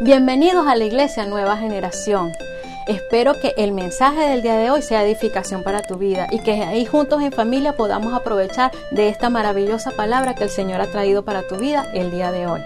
Bienvenidos a la Iglesia Nueva Generación. Espero que el mensaje del día de hoy sea edificación para tu vida y que ahí juntos en familia podamos aprovechar de esta maravillosa palabra que el Señor ha traído para tu vida el día de hoy.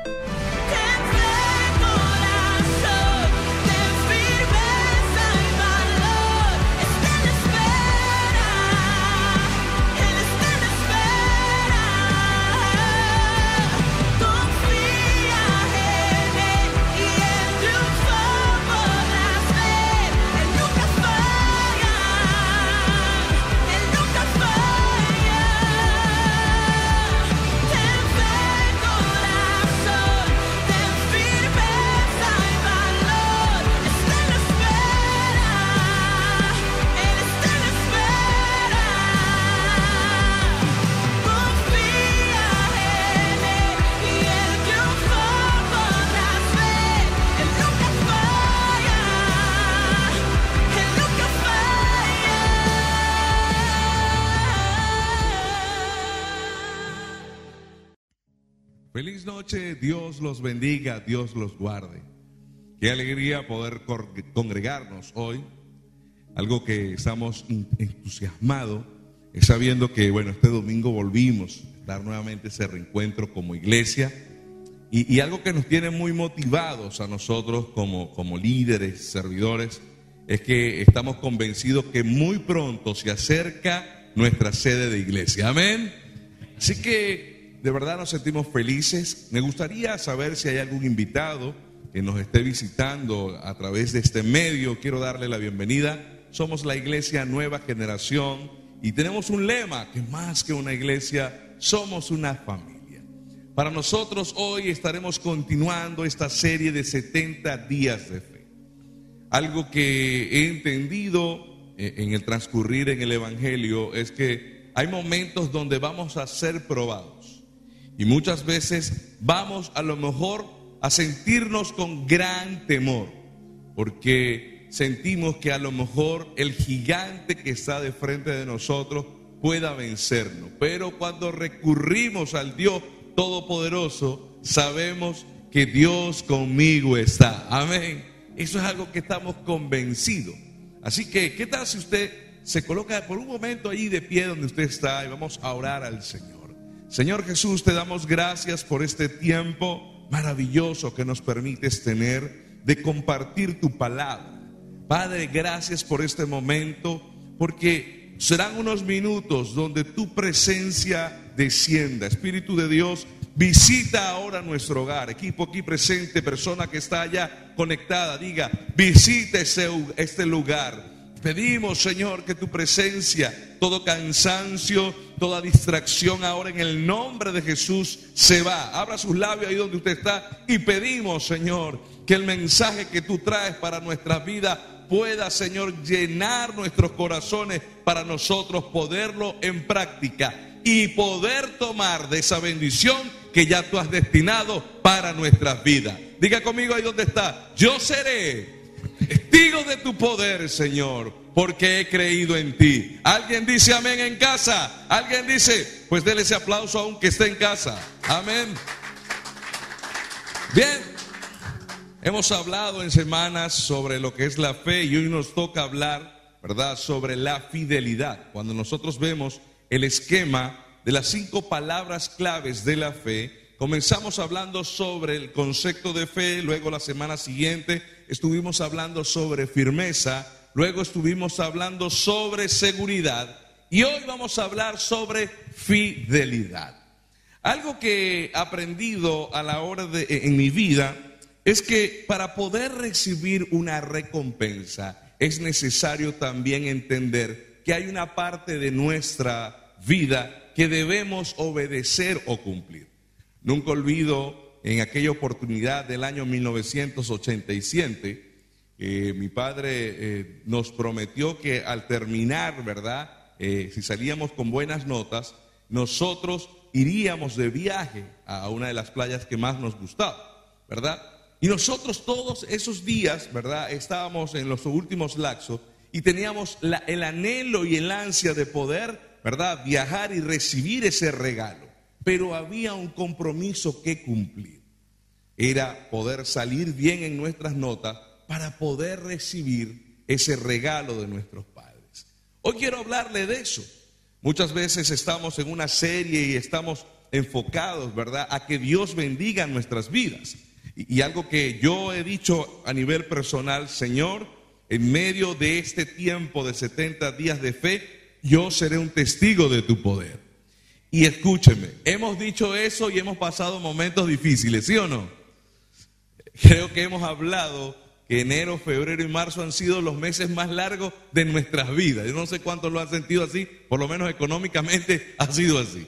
Dios los bendiga, Dios los guarde. Qué alegría poder congregarnos hoy. Algo que estamos entusiasmados es sabiendo que, bueno, este domingo volvimos a dar nuevamente ese reencuentro como iglesia. Y, algo que nos tiene muy motivados a nosotros como, como líderes, servidores, es que estamos convencidos que muy pronto se acerca nuestra sede de iglesia. Amén. Así que de verdad nos sentimos felices. Me gustaría saber si hay algún invitado que nos esté visitando a través de este medio. Quiero darle la bienvenida. Somos la iglesia Nueva Generación y tenemos un lema que más que una iglesia, somos una familia. Para nosotros hoy estaremos continuando esta serie de 70 días de fe. Algo que he entendido eh, en el transcurrir en el Evangelio es que hay momentos donde vamos a ser probados y muchas veces vamos a lo mejor a sentirnos con gran temor, porque sentimos que a lo mejor el gigante que está de frente de nosotros pueda vencernos. Pero cuando recurrimos al Dios Todopoderoso, sabemos que Dios conmigo está. Amén. Eso es algo que estamos convencidos. Así que, ¿qué tal si usted se coloca por un momento ahí de pie donde usted está y vamos a orar al Señor? Señor Jesús, te damos gracias por este tiempo maravilloso que nos permites tener de compartir tu palabra. Padre, gracias por este momento, porque serán unos minutos donde tu presencia descienda. Espíritu de Dios, visita ahora nuestro hogar. Equipo aquí presente, persona que está allá conectada, diga, visita este lugar Pedimos, Señor, que tu presencia, todo cansancio, toda distracción ahora en el nombre de Jesús se va. Abra sus labios ahí donde usted está y pedimos, Señor, que el mensaje que tú traes para nuestras vidas pueda, Señor, llenar nuestros corazones para nosotros poderlo en práctica y poder tomar de esa bendición que ya tú has destinado para nuestras vidas. Diga conmigo ahí donde está, yo seré testigo de tu poder, Señor, porque he creído en ti. Alguien dice amén en casa. Alguien dice, pues déle ese aplauso aunque esté en casa. Amén. Bien, hemos hablado en semanas sobre lo que es la fe y hoy nos toca hablar, ¿verdad?, sobre la fidelidad. Cuando nosotros vemos el esquema de las cinco palabras claves de la fe, Comenzamos hablando sobre el concepto de fe, luego la semana siguiente estuvimos hablando sobre firmeza, luego estuvimos hablando sobre seguridad y hoy vamos a hablar sobre fidelidad. Algo que he aprendido a la hora de en mi vida es que para poder recibir una recompensa es necesario también entender que hay una parte de nuestra vida que debemos obedecer o cumplir. Nunca olvido en aquella oportunidad del año 1987, eh, mi padre eh, nos prometió que al terminar, ¿verdad? Eh, si salíamos con buenas notas, nosotros iríamos de viaje a una de las playas que más nos gustaba, ¿verdad? Y nosotros todos esos días, ¿verdad? Estábamos en los últimos laxos y teníamos el anhelo y el ansia de poder, ¿verdad? Viajar y recibir ese regalo pero había un compromiso que cumplir. era poder salir bien en nuestras notas para poder recibir ese regalo de nuestros padres. Hoy quiero hablarle de eso. Muchas veces estamos en una serie y estamos enfocados, ¿verdad?, a que Dios bendiga nuestras vidas. Y, algo que yo he dicho a nivel personal, Señor, en medio de este tiempo de 70 días de fe, yo seré un testigo de tu poder. Y escúcheme, hemos dicho eso y hemos pasado momentos difíciles, ¿sí o no? Creo que hemos hablado que enero, febrero y marzo han sido los meses más largos de nuestras vidas. Yo no sé cuántos lo han sentido así, por lo menos económicamente ha sido así.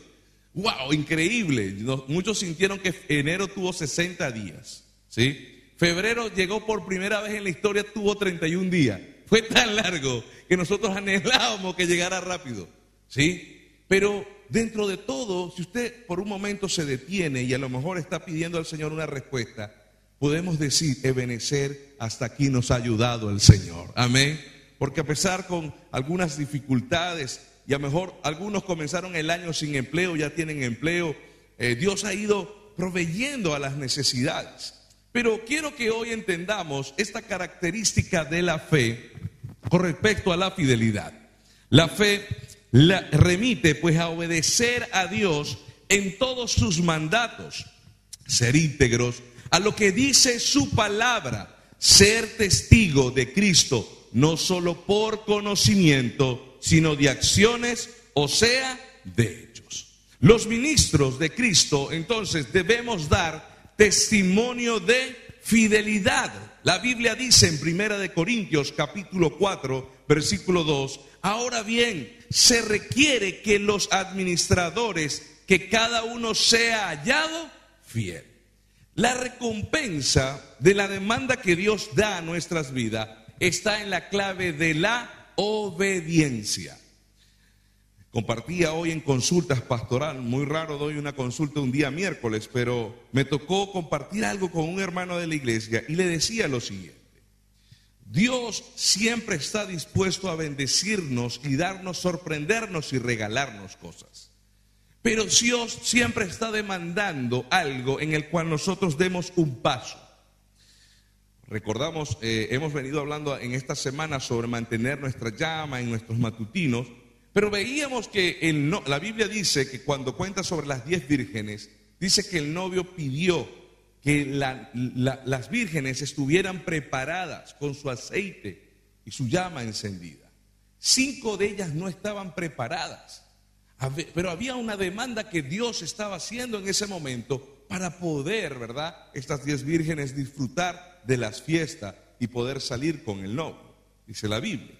¡Wow! Increíble. Muchos sintieron que enero tuvo 60 días. ¿Sí? Febrero llegó por primera vez en la historia, tuvo 31 días. Fue tan largo que nosotros anhelábamos que llegara rápido. ¿Sí? Pero dentro de todo, si usted por un momento se detiene y a lo mejor está pidiendo al Señor una respuesta, podemos decir, Ebenecer, hasta aquí nos ha ayudado el Señor. Amén. Porque a pesar con algunas dificultades, y a lo mejor algunos comenzaron el año sin empleo, ya tienen empleo, eh, Dios ha ido proveyendo a las necesidades. Pero quiero que hoy entendamos esta característica de la fe con respecto a la fidelidad. La fe la remite pues a obedecer a Dios en todos sus mandatos, ser íntegros a lo que dice su palabra, ser testigo de Cristo, no solo por conocimiento, sino de acciones, o sea, de hechos. Los ministros de Cristo entonces debemos dar testimonio de fidelidad. La Biblia dice en Primera de Corintios capítulo 4, versículo 2, ahora bien, se requiere que los administradores, que cada uno sea hallado fiel. La recompensa de la demanda que Dios da a nuestras vidas está en la clave de la obediencia. Compartía hoy en consultas pastoral, muy raro doy una consulta un día miércoles, pero me tocó compartir algo con un hermano de la iglesia y le decía lo siguiente. Dios siempre está dispuesto a bendecirnos y darnos, sorprendernos y regalarnos cosas. Pero Dios siempre está demandando algo en el cual nosotros demos un paso. Recordamos, eh, hemos venido hablando en esta semana sobre mantener nuestra llama en nuestros matutinos pero veíamos que la Biblia dice que cuando cuenta sobre las diez vírgenes, dice que el novio pidió que las vírgenes estuvieran preparadas con su aceite y su llama encendida. Cinco de ellas no estaban preparadas, pero había una demanda que Dios estaba haciendo en ese momento para poder, ¿verdad? Estas diez vírgenes disfrutar de las fiestas y poder salir con el novio, dice la Biblia.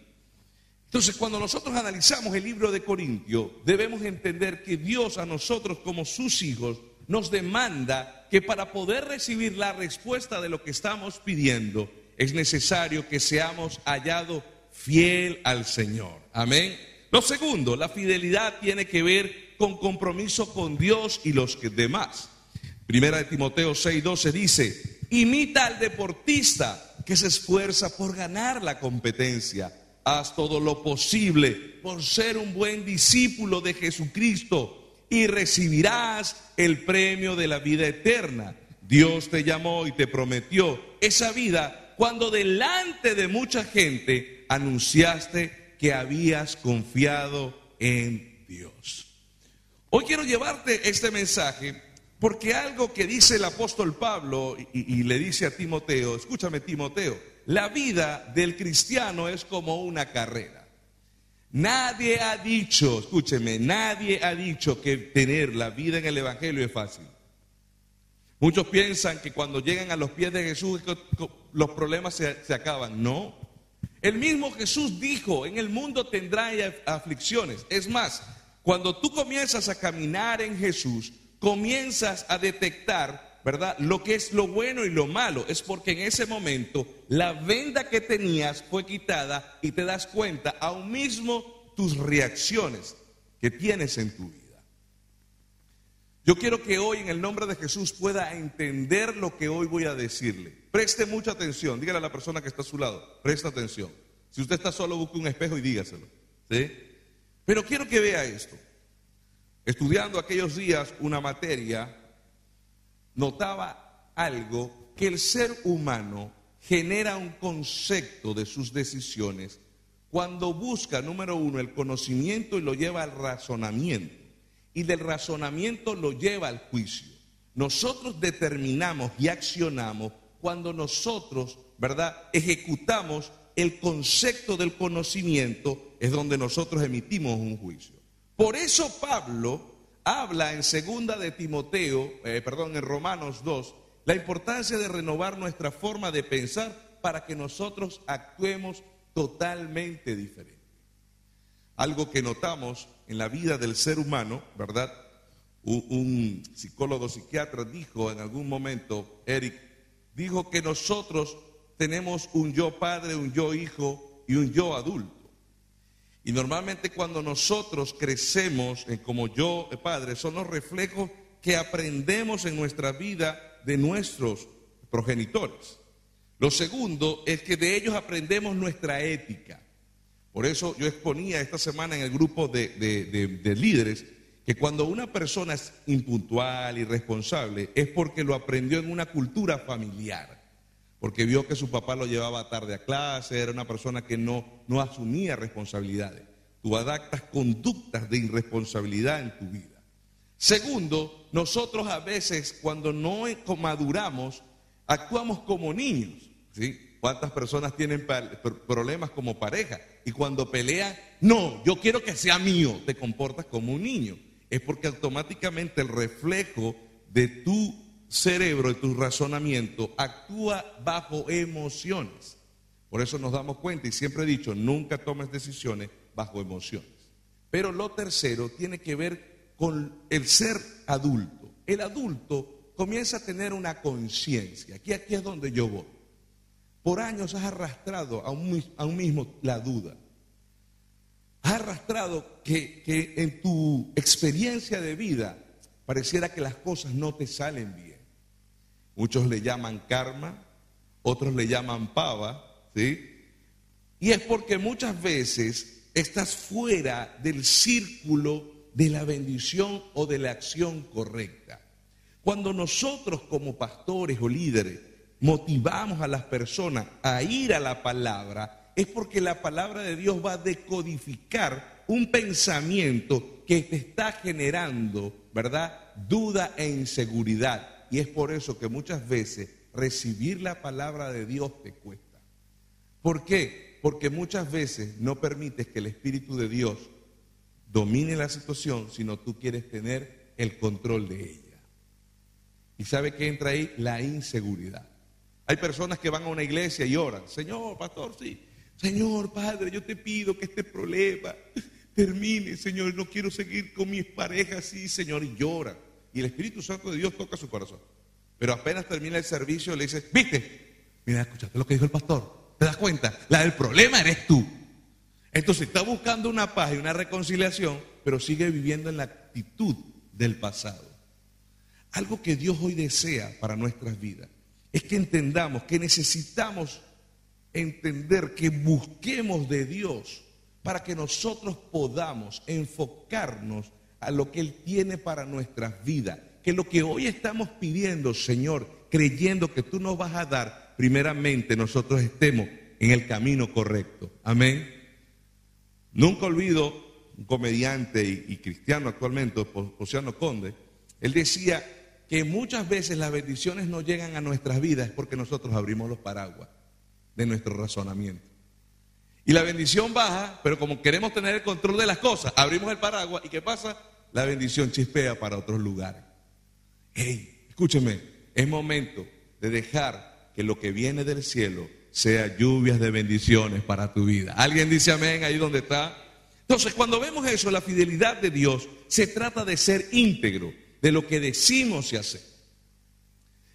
Entonces, cuando nosotros analizamos el libro de Corintio, debemos entender que Dios a nosotros como sus hijos nos demanda que para poder recibir la respuesta de lo que estamos pidiendo, es necesario que seamos hallados fiel al Señor. Amén. Lo segundo, la fidelidad tiene que ver con compromiso con Dios y los demás. Primera de Timoteo 6:12 dice, imita al deportista que se esfuerza por ganar la competencia haz todo lo posible por ser un buen discípulo de Jesucristo y recibirás el premio de la vida eterna. Dios te llamó y te prometió esa vida cuando delante de mucha gente anunciaste que habías confiado en Dios. Hoy quiero llevarte este mensaje porque algo que dice el apóstol Pablo y, le dice a Timoteo, escúchame Timoteo, la vida del cristiano es como una carrera. Nadie ha dicho, escúcheme, nadie ha dicho que tener la vida en el Evangelio es fácil. Muchos piensan que cuando llegan a los pies de Jesús los problemas se, se acaban. No. El mismo Jesús dijo, en el mundo tendrá aflicciones. Es más, cuando tú comienzas a caminar en Jesús, comienzas a detectar ¿verdad? Lo que es lo bueno y lo malo es porque en ese momento la venda que tenías fue quitada y te das cuenta aún mismo tus reacciones que tienes en tu vida. Yo quiero que hoy en el nombre de Jesús pueda entender lo que hoy voy a decirle. Preste mucha atención, dígale a la persona que está a su lado, presta atención. Si usted está solo, busque un espejo y dígaselo. ¿sí? Pero quiero que vea esto. Estudiando aquellos días una materia notaba algo que el ser humano genera un concepto de sus decisiones cuando busca, número uno, el conocimiento y lo lleva al razonamiento. Y del razonamiento lo lleva al juicio. Nosotros determinamos y accionamos cuando nosotros, ¿verdad?, ejecutamos el concepto del conocimiento, es donde nosotros emitimos un juicio. Por eso Pablo habla en segunda de Timoteo, eh, perdón, en Romanos 2, la importancia de renovar nuestra forma de pensar para que nosotros actuemos totalmente diferente. Algo que notamos en la vida del ser humano, ¿verdad? Un, psicólogo psiquiatra dijo en algún momento, Eric, dijo que nosotros tenemos un yo padre, un yo hijo y un yo adulto. Y normalmente cuando nosotros crecemos como yo padre, son los reflejos que aprendemos en nuestra vida de nuestros progenitores. Lo segundo es que de ellos aprendemos nuestra ética. Por eso yo exponía esta semana en el grupo de, líderes que cuando una persona es impuntual, irresponsable, es porque lo aprendió en una cultura familiar, porque vio que su papá lo llevaba tarde a clase, era una persona que no, no asumía responsabilidades. Tú adaptas conductas de irresponsabilidad en tu vida. Segundo, nosotros a veces cuando no maduramos, actuamos como niños. ¿sí? ¿Cuántas personas tienen problemas como pareja? Y cuando pelean, no, yo quiero que sea mío, te comportas como un niño. Es porque automáticamente el reflejo de tu cerebro, de tu razonamiento, actúa bajo emociones. Por eso nos damos cuenta, y siempre he dicho, nunca tomes decisiones bajo emociones. Pero lo tercero tiene que ver con el ser adulto. El adulto comienza a tener una conciencia. Aquí, aquí es donde yo voy. Por años has arrastrado a un, mismo la duda. Has arrastrado que en tu experiencia de vida pareciera que las cosas no te salen bien. Muchos le llaman karma, otros le llaman pava, ¿sí? Y es porque muchas veces estás fuera del círculo de la bendición o de la acción correcta. Cuando nosotros como pastores o líderes motivamos a las personas a ir a la palabra, es porque la palabra de Dios va a decodificar un pensamiento que te está generando, ¿verdad? Duda e inseguridad. Y es por eso que muchas veces recibir la palabra de Dios te cuesta. ¿Por qué? Porque muchas veces no permites que el Espíritu de Dios domine la situación, sino tú quieres tener el control de ella. ¿Y sabe qué entra ahí? La inseguridad. Hay personas que van a una iglesia y oran, Señor, pastor, sí, Señor, Padre, yo te pido que este problema termine, Señor, no quiero seguir con mis parejas así, Señor, y llora. Y el Espíritu Santo de Dios toca su corazón. Pero apenas termina el servicio, le dice, viste, mira, escuchaste lo que dijo el pastor, ¿te das cuenta? La del problema eres tú. Entonces está buscando una paz y una reconciliación, pero sigue viviendo en la actitud del pasado. Algo que Dios hoy desea para nuestras vidas es que entendamos que necesitamos entender que busquemos de Dios para que nosotros podamos enfocarnos a lo que Él tiene para nuestras vidas. Que lo que hoy estamos pidiendo, Señor, creyendo que tú nos vas a dar, primeramente nosotros estemos en el camino correcto. Amén. Nunca olvido un comediante y, cristiano actualmente, Oceano Conde, él decía que muchas veces las bendiciones no llegan a nuestras vidas porque nosotros abrimos los paraguas de nuestro razonamiento. Y la bendición baja, pero como queremos tener el control de las cosas, abrimos el paraguas y ¿qué pasa? La bendición chispea para otros lugares. Hey, escúcheme, es momento de dejar que lo que viene del cielo sea lluvias de bendiciones para tu vida. ¿Alguien dice amén ahí donde está? Entonces, cuando vemos eso, la fidelidad de Dios, se trata de ser íntegro, de lo que decimos y hacemos.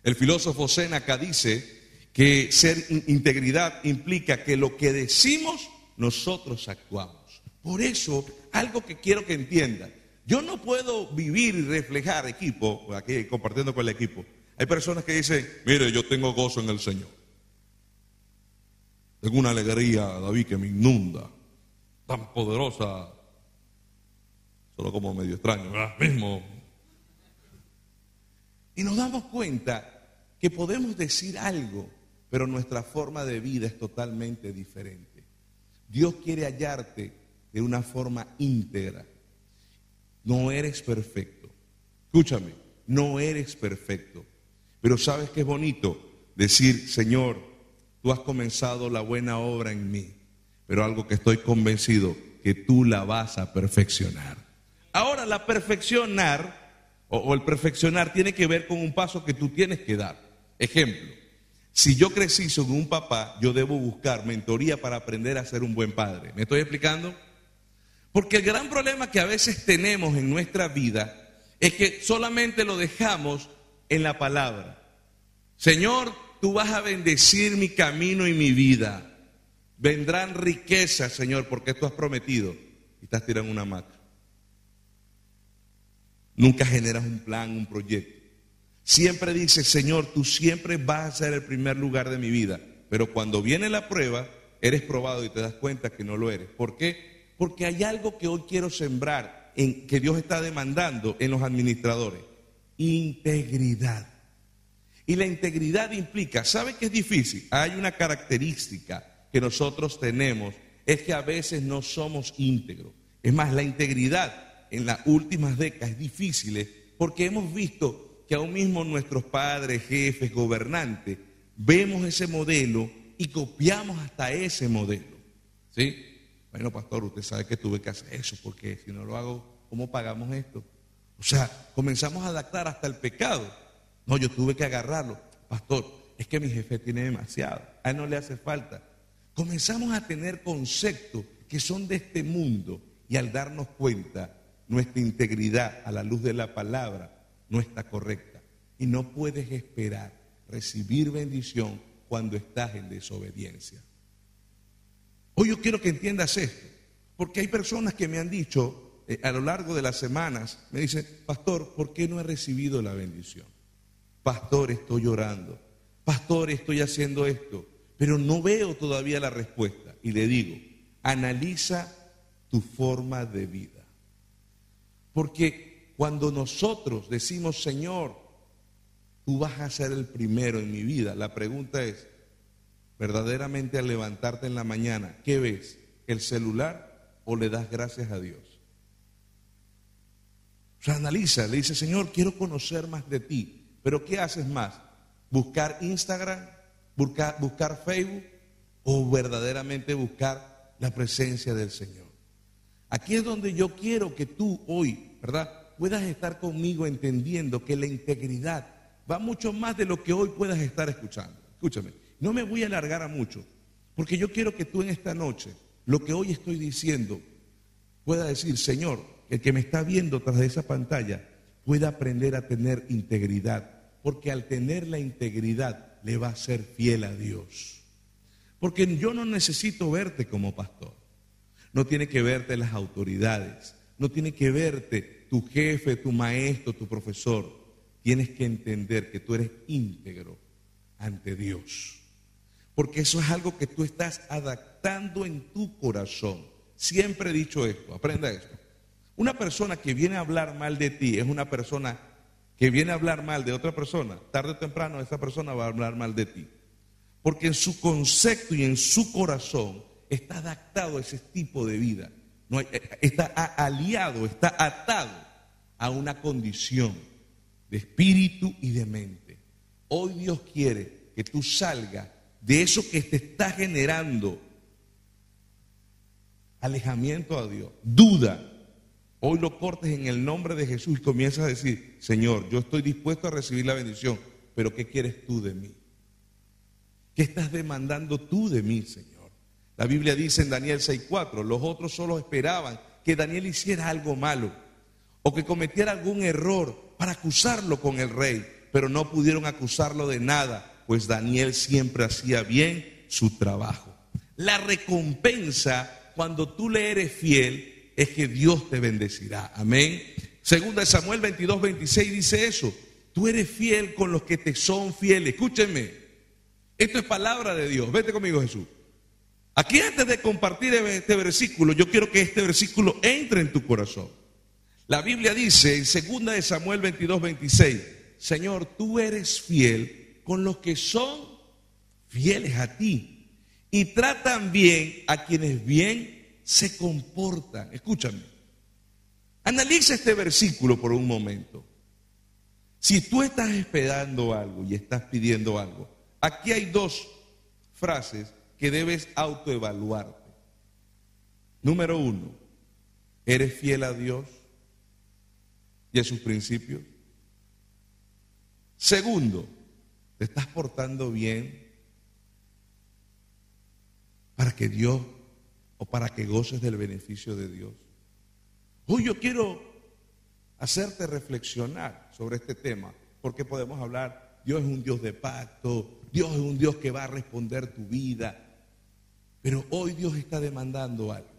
El filósofo Séneca dice que ser integridad implica que lo que decimos, nosotros actuamos. Por eso, algo que quiero que entiendan, yo no puedo vivir y reflejar equipo, aquí compartiendo con el equipo. Hay personas que dicen, mire, yo tengo gozo en el Señor. Tengo una alegría, David, que me inunda, tan poderosa, solo como medio extraño, ¿verdad? Mismo. Y nos damos cuenta que podemos decir algo, pero nuestra forma de vida es totalmente diferente. Dios quiere hallarte de una forma íntegra. No eres perfecto. Escúchame, no eres perfecto. Pero sabes que es bonito decir, Señor, tú has comenzado la buena obra en mí, pero algo que estoy convencido que tú la vas a perfeccionar. Ahora, la perfeccionar o, el perfeccionar tiene que ver con un paso que tú tienes que dar. Ejemplo, si yo crecí con un papá, yo debo buscar mentoría para aprender a ser un buen padre. ¿Me estoy explicando? Porque el gran problema que a veces tenemos en nuestra vida es que solamente lo dejamos en la palabra. Señor, tú vas a bendecir mi camino y mi vida. Vendrán riquezas, Señor, porque tú has prometido. Y estás tirando una mata. Nunca generas un plan, un proyecto. Siempre dices, Señor, tú siempre vas a ser el primer lugar de mi vida. Pero cuando viene la prueba, eres probado y te das cuenta que no lo eres. ¿Por qué? Porque hay algo que hoy quiero sembrar, en, que Dios está demandando en los administradores. Integridad. Y la integridad implica, ¿sabe qué es difícil? Hay una característica que nosotros tenemos, es que a veces no somos íntegros. Es más, la integridad en las últimas décadas es difícil porque hemos visto que aún mismo nuestros padres, jefes, gobernantes, vemos ese modelo y copiamos hasta ese modelo. ¿Sí? Bueno, pastor, usted sabe que tuve que hacer eso, porque si no lo hago, ¿cómo pagamos esto? O sea, comenzamos a adaptar hasta el pecado. No, yo tuve que agarrarlo. Pastor, es que mi jefe tiene demasiado. A él no le hace falta. Comenzamos a tener conceptos que son de este mundo y al darnos cuenta nuestra integridad a la luz de la palabra no está correcta. Y no puedes esperar recibir bendición cuando estás en desobediencia. Hoy yo quiero que entiendas esto, porque hay personas que me han dicho eh, a lo largo de las semanas, me dicen, pastor, ¿por qué no he recibido la bendición? Pastor, estoy llorando. Pastor, estoy haciendo esto, pero no veo todavía la respuesta. Y le digo, analiza tu forma de vida. Porque cuando nosotros decimos, Señor, tú vas a ser el primero en mi vida, la pregunta es, verdaderamente al levantarte en la mañana, ¿qué ves? ¿El celular o le das gracias a Dios? O sea, analiza, le dice, Señor, quiero conocer más de ti, pero ¿qué haces más? ¿Buscar Instagram? ¿Buscar, buscar Facebook? ¿O verdaderamente buscar la presencia del Señor? Aquí es donde yo quiero que tú hoy, ¿verdad? Puedas estar conmigo entendiendo que la integridad va mucho más de lo que hoy puedas estar escuchando. Escúchame, no me voy a alargar a mucho, porque yo quiero que tú en esta noche, lo que hoy estoy diciendo, pueda decir, Señor, el que me está viendo tras de esa pantalla, pueda aprender a tener integridad, porque al tener la integridad le va a ser fiel a Dios. Porque yo no necesito verte como pastor. No tiene que verte las autoridades, no tiene que verte tu jefe, tu maestro, tu profesor. Tienes que entender que tú eres íntegro ante Dios. Porque eso es algo que tú estás adaptando en tu corazón. Siempre he dicho esto, aprenda esto. Una persona que viene a hablar mal de ti es una persona que viene a hablar mal de otra persona. Tarde o temprano esa persona va a hablar mal de ti. Porque en su concepto y en su corazón está adaptado a ese tipo de vida. No eh, está aliado, está atado a una condición de espíritu y de mente. Hoy Dios quiere que tú salgas de eso que te está generando alejamiento a Dios, duda. Hoy lo cortes en el nombre de Jesús y comienzas a decir, Señor, yo estoy dispuesto a recibir la bendición, pero ¿qué quieres tú de mí? ¿Qué estás demandando tú de mí, Señor? La Biblia dice en Daniel 6:4, los otros solo esperaban que Daniel hiciera algo malo o que cometiera algún error para acusarlo con el rey, pero no pudieron acusarlo de nada, pues Daniel siempre hacía bien su trabajo. La recompensa cuando tú le eres fiel es que Dios te bendecirá. Amén. Segunda de Samuel 22, 26 dice eso. Tú eres fiel con los que te son fieles. Escúchenme. Esto es palabra de Dios. Vete conmigo, Jesús. Aquí antes de compartir este versículo, yo quiero que este versículo entre en tu corazón. La Biblia dice en 2 de Samuel 22, 26, Señor, tú eres fiel con los que son fieles a ti y tratan bien a quienes bien se comportan. Escúchame. Analiza este versículo por un momento. Si tú estás esperando algo y estás pidiendo algo, aquí hay dos frases que debes autoevaluarte. Número uno, ¿eres fiel a Dios y a sus principios? Segundo, ¿te estás portando bien para que Dios o para que goces del beneficio de Dios? Hoy yo quiero hacerte reflexionar sobre este tema, porque podemos hablar, Dios es un Dios de pacto, Dios es un Dios que va a responder tu vida, pero hoy Dios está demandando algo.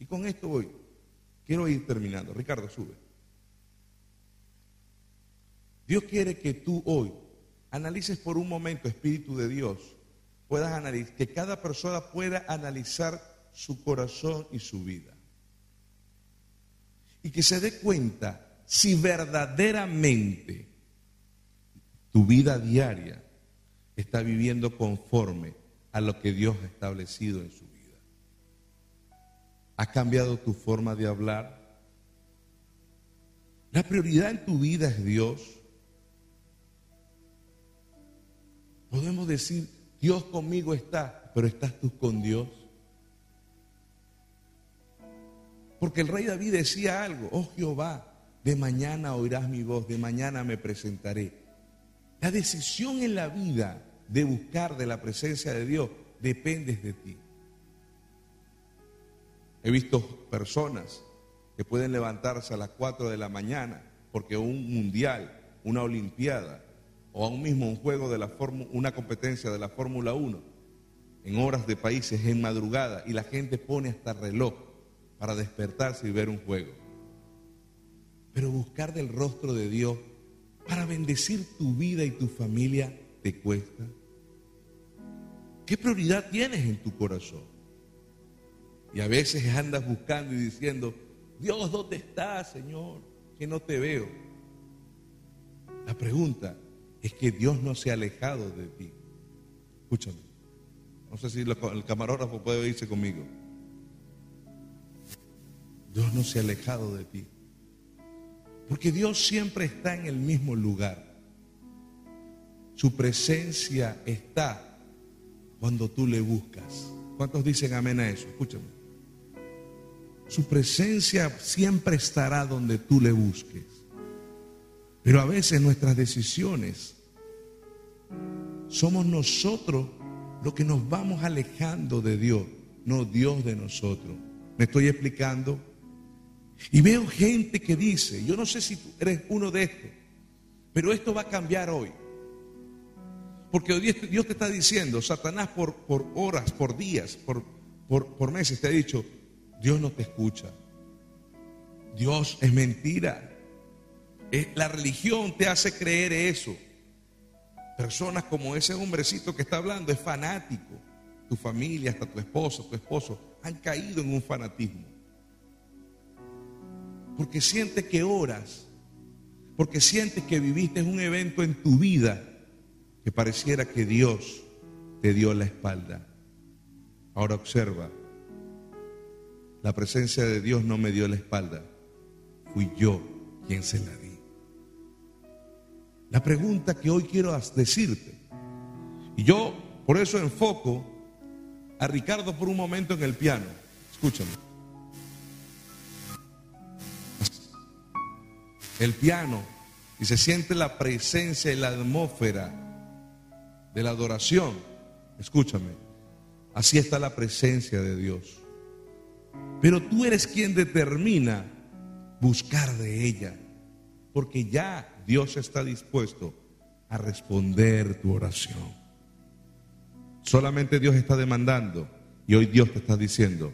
Y con esto voy, quiero ir terminando. Ricardo, sube. Dios quiere que tú hoy analices por un momento, Espíritu de Dios, puedas analizar, que cada persona pueda analizar su corazón y su vida. Y que se dé cuenta si verdaderamente tu vida diaria está viviendo conforme a lo que Dios ha establecido en su vida. ¿Ha cambiado tu forma de hablar? La prioridad en tu vida es Dios. Podemos decir, Dios conmigo está, pero estás tú con Dios. Porque el rey David decía algo, oh Jehová, de mañana oirás mi voz, de mañana me presentaré. La decisión en la vida de buscar de la presencia de Dios depende de ti. He visto personas que pueden levantarse a las 4 de la mañana porque un mundial, una olimpiada o aún mismo un juego de la una competencia de la Fórmula 1 en horas de países en madrugada y la gente pone hasta reloj para despertarse y ver un juego. Pero buscar del rostro de Dios para bendecir tu vida y tu familia te cuesta. ¿Qué prioridad tienes en tu corazón? Y a veces andas buscando y diciendo, Dios, ¿dónde estás, Señor? Que no te veo. La pregunta es que Dios no se ha alejado de ti. Escúchame. No sé si el camarógrafo puede irse conmigo. Dios no se ha alejado de ti. Porque Dios siempre está en el mismo lugar. Su presencia está cuando tú le buscas. ¿Cuántos dicen amén a eso? Escúchame. Su presencia siempre estará donde tú le busques. Pero a veces nuestras decisiones somos nosotros los que nos vamos alejando de Dios, no Dios de nosotros. ¿Me estoy explicando? Y veo gente que dice, yo no sé si tú eres uno de estos, pero esto va a cambiar hoy. Porque Dios te está diciendo, Satanás por, por horas, por días, por, por, por meses te ha dicho, Dios no te escucha. Dios es mentira. La religión te hace creer eso. Personas como ese hombrecito que está hablando es fanático. Tu familia, hasta tu esposa, tu esposo, han caído en un fanatismo. Porque sientes que oras, porque sientes que viviste un evento en tu vida que pareciera que Dios te dio la espalda. Ahora observa, la presencia de Dios no me dio la espalda, fui yo quien se la di. La pregunta que hoy quiero decirte, y yo por eso enfoco a Ricardo por un momento en el piano, escúchame. El piano, y se siente la presencia y la atmósfera de la adoración, escúchame, así está la presencia de Dios. Pero tú eres quien determina buscar de ella, porque ya Dios está dispuesto a responder tu oración. Solamente Dios está demandando y hoy Dios te está diciendo,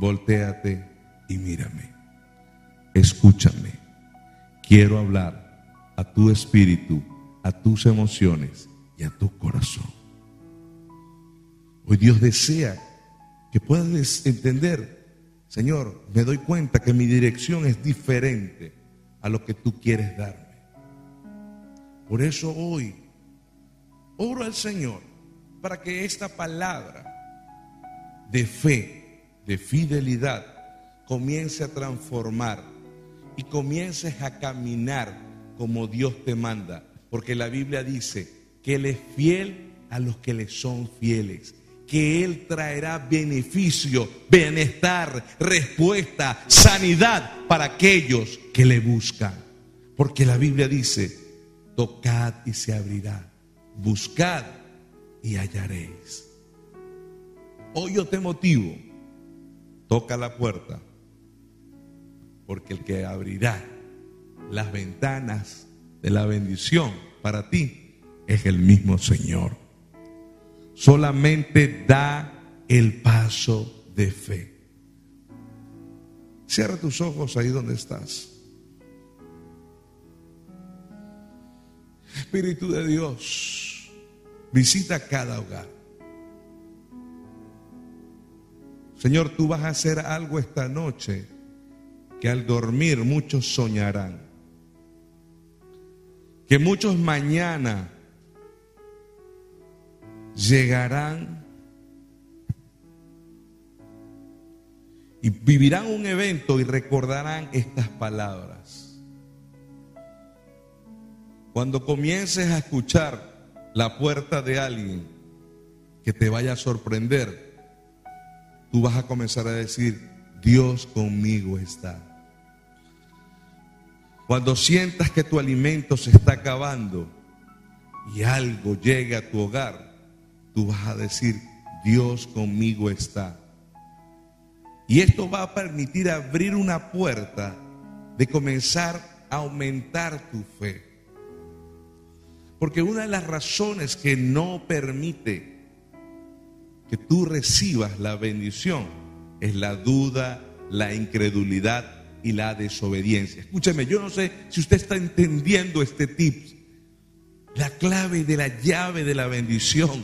volteate y mírame, escúchame, quiero hablar a tu espíritu, a tus emociones y a tu corazón. Hoy Dios desea que puedas entender Señor, me doy cuenta que mi dirección es diferente a lo que tú quieres darme. Por eso hoy oro al Señor para que esta palabra de fe, de fidelidad, comience a transformar y comiences a caminar como Dios te manda. Porque la Biblia dice que Él es fiel a los que le son fieles que Él traerá beneficio, bienestar, respuesta, sanidad para aquellos que le buscan. Porque la Biblia dice, tocad y se abrirá, buscad y hallaréis. Hoy yo te motivo, toca la puerta, porque el que abrirá las ventanas de la bendición para ti es el mismo Señor. Solamente da el paso de fe. Cierra tus ojos ahí donde estás. Espíritu de Dios, visita cada hogar. Señor, tú vas a hacer algo esta noche que al dormir muchos soñarán. Que muchos mañana llegarán y vivirán un evento y recordarán estas palabras. Cuando comiences a escuchar la puerta de alguien que te vaya a sorprender, tú vas a comenzar a decir, Dios conmigo está. Cuando sientas que tu alimento se está acabando y algo llega a tu hogar, tú vas a decir, Dios conmigo está. Y esto va a permitir abrir una puerta de comenzar a aumentar tu fe. Porque una de las razones que no permite que tú recibas la bendición es la duda, la incredulidad y la desobediencia. Escúcheme, yo no sé si usted está entendiendo este tip. La clave de la llave de la bendición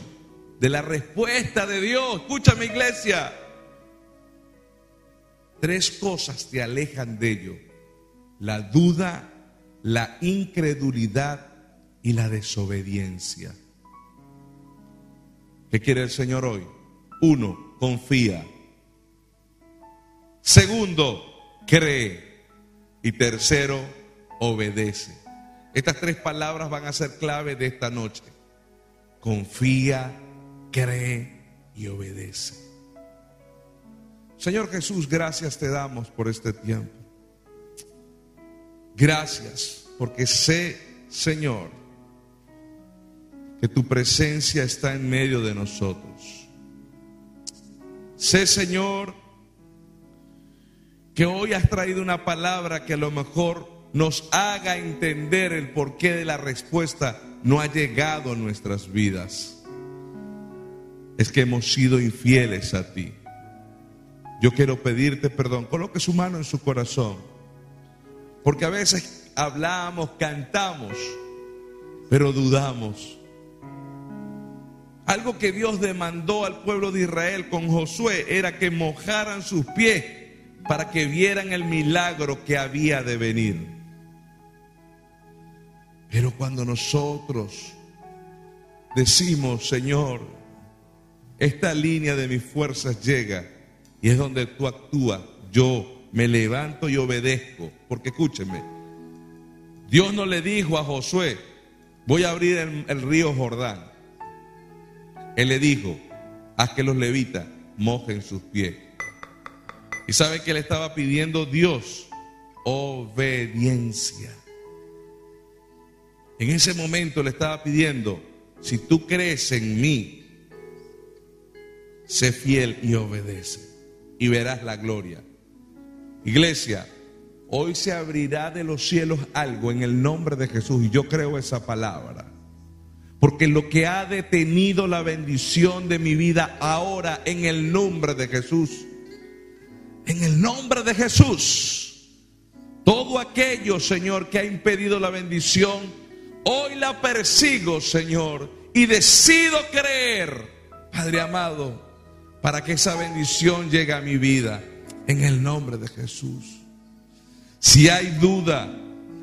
de la respuesta de Dios. Escúchame iglesia. Tres cosas te alejan de ello. La duda, la incredulidad y la desobediencia. ¿Qué quiere el Señor hoy? Uno, confía. Segundo, cree. Y tercero, obedece. Estas tres palabras van a ser clave de esta noche. Confía, cree y obedece. Señor Jesús, gracias te damos por este tiempo. Gracias porque sé, Señor, que tu presencia está en medio de nosotros. Sé, Señor, que hoy has traído una palabra que a lo mejor nos haga entender el porqué de la respuesta no ha llegado a nuestras vidas es que hemos sido infieles a ti. Yo quiero pedirte perdón. Coloque su mano en su corazón. Porque a veces hablamos, cantamos, pero dudamos. Algo que Dios demandó al pueblo de Israel con Josué era que mojaran sus pies para que vieran el milagro que había de venir. Pero cuando nosotros decimos, Señor, esta línea de mis fuerzas llega y es donde tú actúas. Yo me levanto y obedezco. Porque escúcheme, Dios no le dijo a Josué, voy a abrir el, río Jordán. Él le dijo, haz que los levitas mojen sus pies. ¿Y sabe que le estaba pidiendo Dios? Obediencia. En ese momento le estaba pidiendo, si tú crees en mí, sé fiel y obedece y verás la gloria. Iglesia, hoy se abrirá de los cielos algo en el nombre de Jesús y yo creo esa palabra. Porque lo que ha detenido la bendición de mi vida ahora en el nombre de Jesús, en el nombre de Jesús, todo aquello, Señor, que ha impedido la bendición, hoy la persigo, Señor, y decido creer, Padre amado, para que esa bendición llegue a mi vida en el nombre de Jesús. Si hay duda,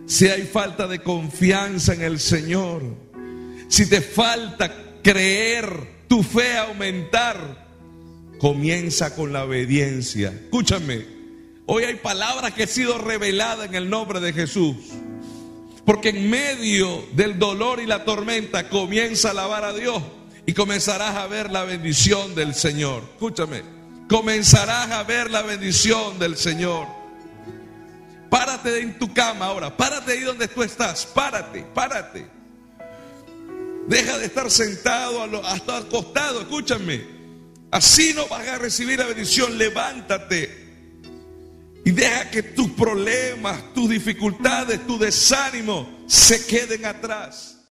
si hay falta de confianza en el Señor, si te falta creer, tu fe aumentar, comienza con la obediencia. Escúchame, hoy hay palabras que han sido reveladas en el nombre de Jesús. Porque en medio del dolor y la tormenta comienza a alabar a Dios y comenzarás a ver la bendición del Señor. Escúchame, comenzarás a ver la bendición del Señor. Párate en tu cama ahora, párate ahí donde tú estás, párate, párate. Deja de estar sentado hasta acostado, escúchame. Así no vas a recibir la bendición, levántate. Y deja que tus problemas, tus dificultades, tu desánimo se queden atrás.